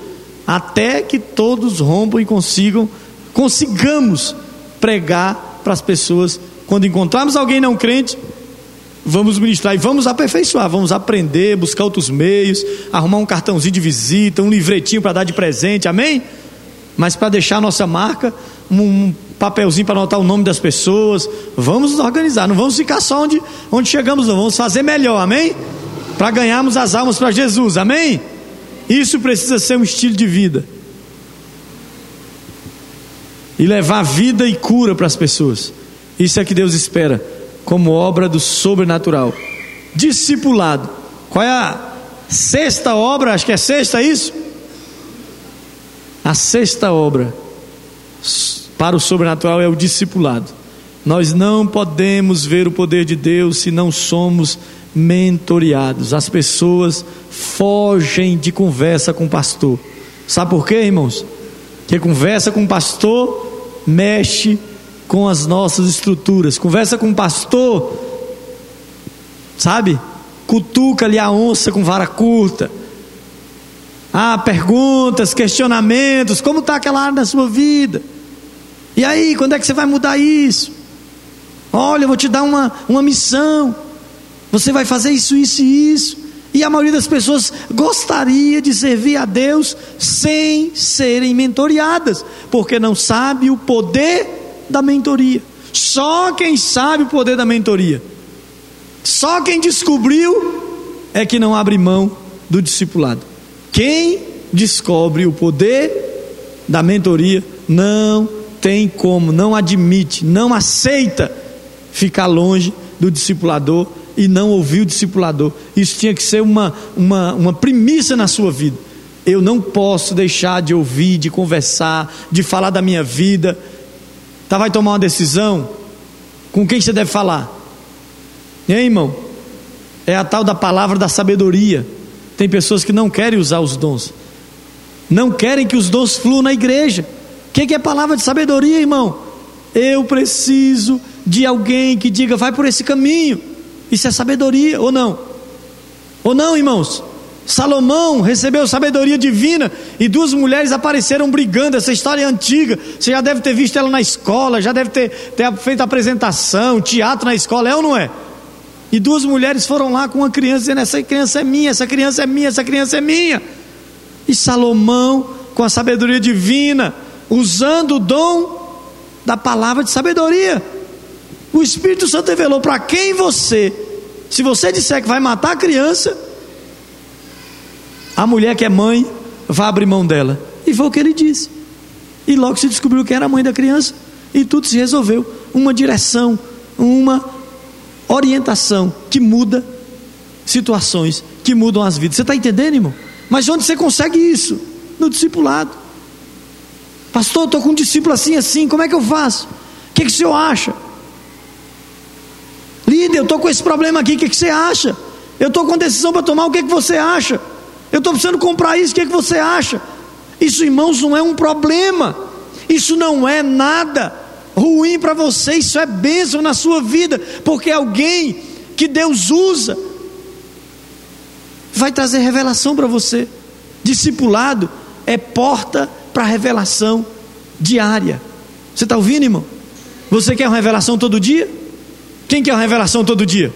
Speaker 1: até que todos rompam e consigam, consigamos pregar para as pessoas. Quando encontrarmos alguém não crente, vamos ministrar e vamos aperfeiçoar, vamos aprender, buscar outros meios, arrumar um cartãozinho de visita, um livretinho para dar de presente, amém? Mas para deixar a nossa marca, um papelzinho para anotar o nome das pessoas, vamos nos organizar, não vamos ficar só onde, onde chegamos, não, vamos fazer melhor, amém? Para ganharmos as almas para Jesus, amém? Isso precisa ser um estilo de vida e levar vida e cura para as pessoas. Isso é que Deus espera, como obra do sobrenatural. Discipulado. Qual é a sexta obra? Acho que é sexta, é isso? A sexta obra para o sobrenatural é o discipulado. Nós não podemos ver o poder de Deus se não somos mentoreados. As pessoas fogem de conversa com o pastor. Sabe por quê, irmãos? Que conversa com o pastor mexe com as nossas estruturas. Conversa com o pastor, sabe? Cutuca-lhe a onça com vara curta. Ah, perguntas, questionamentos, como está aquela área da sua vida? E aí, quando é que você vai mudar isso? Olha, eu vou te dar uma, uma missão. Você vai fazer isso, isso e isso. E a maioria das pessoas gostaria de servir a Deus sem serem mentoriadas, porque não sabe o poder da mentoria. Só quem sabe o poder da mentoria, só quem descobriu é que não abre mão do discipulado. Quem descobre o poder da mentoria não tem como, não admite, não aceita ficar longe do discipulador e não ouvir o discipulador. Isso tinha que ser uma, uma, uma premissa na sua vida. Eu não posso deixar de ouvir, de conversar, de falar da minha vida. Tá, vai tomar uma decisão? Com quem você deve falar? Hein, irmão? É a tal da palavra da sabedoria. Tem pessoas que não querem usar os dons, não querem que os dons fluam na igreja. O que, que é palavra de sabedoria, irmão? Eu preciso de alguém que diga, vai por esse caminho. Isso é sabedoria ou não? Ou não, irmãos? Salomão recebeu sabedoria divina e duas mulheres apareceram brigando. Essa história é antiga. Você já deve ter visto ela na escola, já deve ter, ter feito apresentação, teatro na escola, é ou não é? E duas mulheres foram lá com uma criança dizendo: Essa criança é minha, essa criança é minha, essa criança é minha. E Salomão, com a sabedoria divina, usando o dom da palavra de sabedoria, o Espírito Santo revelou para quem você, se você disser que vai matar a criança, a mulher que é mãe vai abrir mão dela. E foi o que ele disse. E logo se descobriu que era a mãe da criança. E tudo se resolveu. Uma direção, uma orientação que muda situações, que mudam as vidas. Você está entendendo, irmão? Mas onde você consegue isso? No discipulado. Pastor, estou com um discípulo assim, assim, como é que eu faço? O que, que o senhor acha? Líder, eu estou com esse problema aqui, o que, que você acha? Eu estou com decisão para tomar, o que, que você acha? Eu estou precisando comprar isso, o que, que você acha? Isso, irmãos, não é um problema, isso não é nada ruim para você, isso é bênção na sua vida, porque alguém que Deus usa vai trazer revelação para você. Discipulado é porta para revelação diária. Você está ouvindo, irmão? Você quer uma revelação todo dia? Quem quer uma revelação todo dia?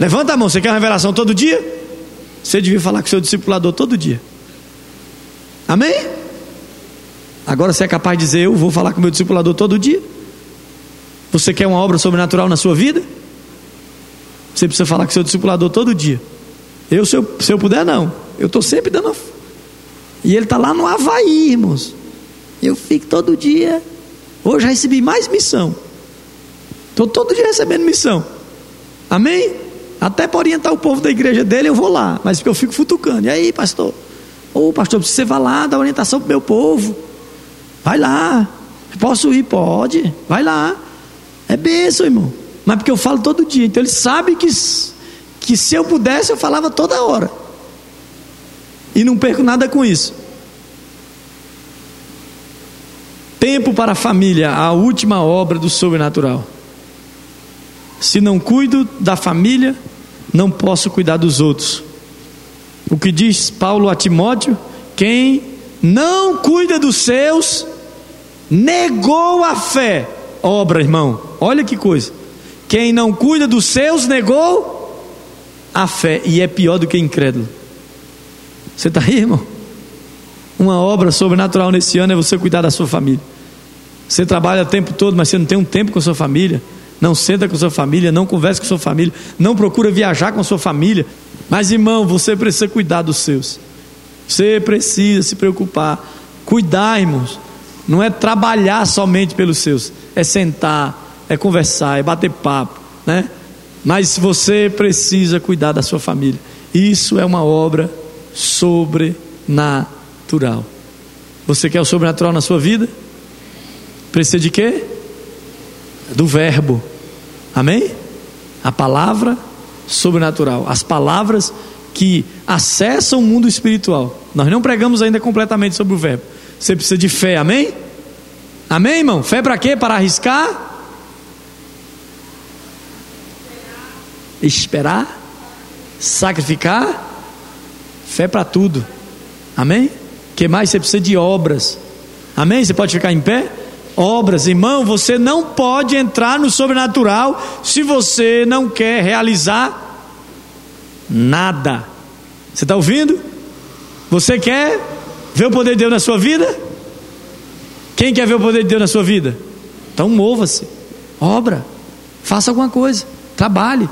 Speaker 1: Levanta a mão, você quer uma revelação todo dia? Você devia falar com seu discipulador todo dia. Amém? Agora você é capaz de dizer: Eu vou falar com meu discipulador todo dia? Você quer uma obra sobrenatural na sua vida? Você precisa falar com seu discipulador todo dia. Eu, se eu, se eu puder, não. Eu estou sempre dando. E ele está lá no Havaí, irmãos. Eu fico todo dia. Hoje recebi mais missão. Estou todo dia recebendo missão. Amém? Até para orientar o povo da igreja dele, eu vou lá. Mas porque eu fico futucando. E aí, pastor? Ô, oh, pastor, você vai lá dar orientação para o meu povo. Vai lá. Posso ir? Pode. Vai lá. É bênção, irmão. Mas porque eu falo todo dia. Então ele sabe que que se eu pudesse eu falava toda hora. E não perco nada com isso. Tempo para a família, a última obra do sobrenatural. Se não cuido da família, não posso cuidar dos outros. O que diz Paulo a Timóteo? Quem não cuida dos seus, negou a fé. Obra, irmão, olha que coisa. Quem não cuida dos seus, negou a fé e é pior do que incrédulo. Você está aí, irmão? Uma obra sobrenatural nesse ano é você cuidar da sua família. Você trabalha o tempo todo, mas você não tem um tempo com a sua família. Não senta com sua família, não conversa com sua família, não procura viajar com sua família. Mas, irmão, você precisa cuidar dos seus. Você precisa se preocupar. Cuidar, irmãos. Não é trabalhar somente pelos seus. É sentar, é conversar, é bater papo, né? Mas você precisa cuidar da sua família. Isso é uma obra sobrenatural. Você quer o sobrenatural na sua vida? Precisa de quê? Do verbo. Amém? A palavra sobrenatural. As palavras que acessam o mundo espiritual. Nós não pregamos ainda completamente sobre o verbo. Você precisa de fé, amém? Amém, irmão? Fé para quê? Para arriscar? esperar, sacrificar, fé para tudo. Amém? que mais você precisa de obras? Amém? Você pode ficar em pé? Obras, irmão, você não pode entrar no sobrenatural se você não quer realizar nada. Você está ouvindo? Você quer ver o poder de Deus na sua vida? Quem quer ver o poder de Deus na sua vida? Então mova-se, obra, faça alguma coisa, trabalhe.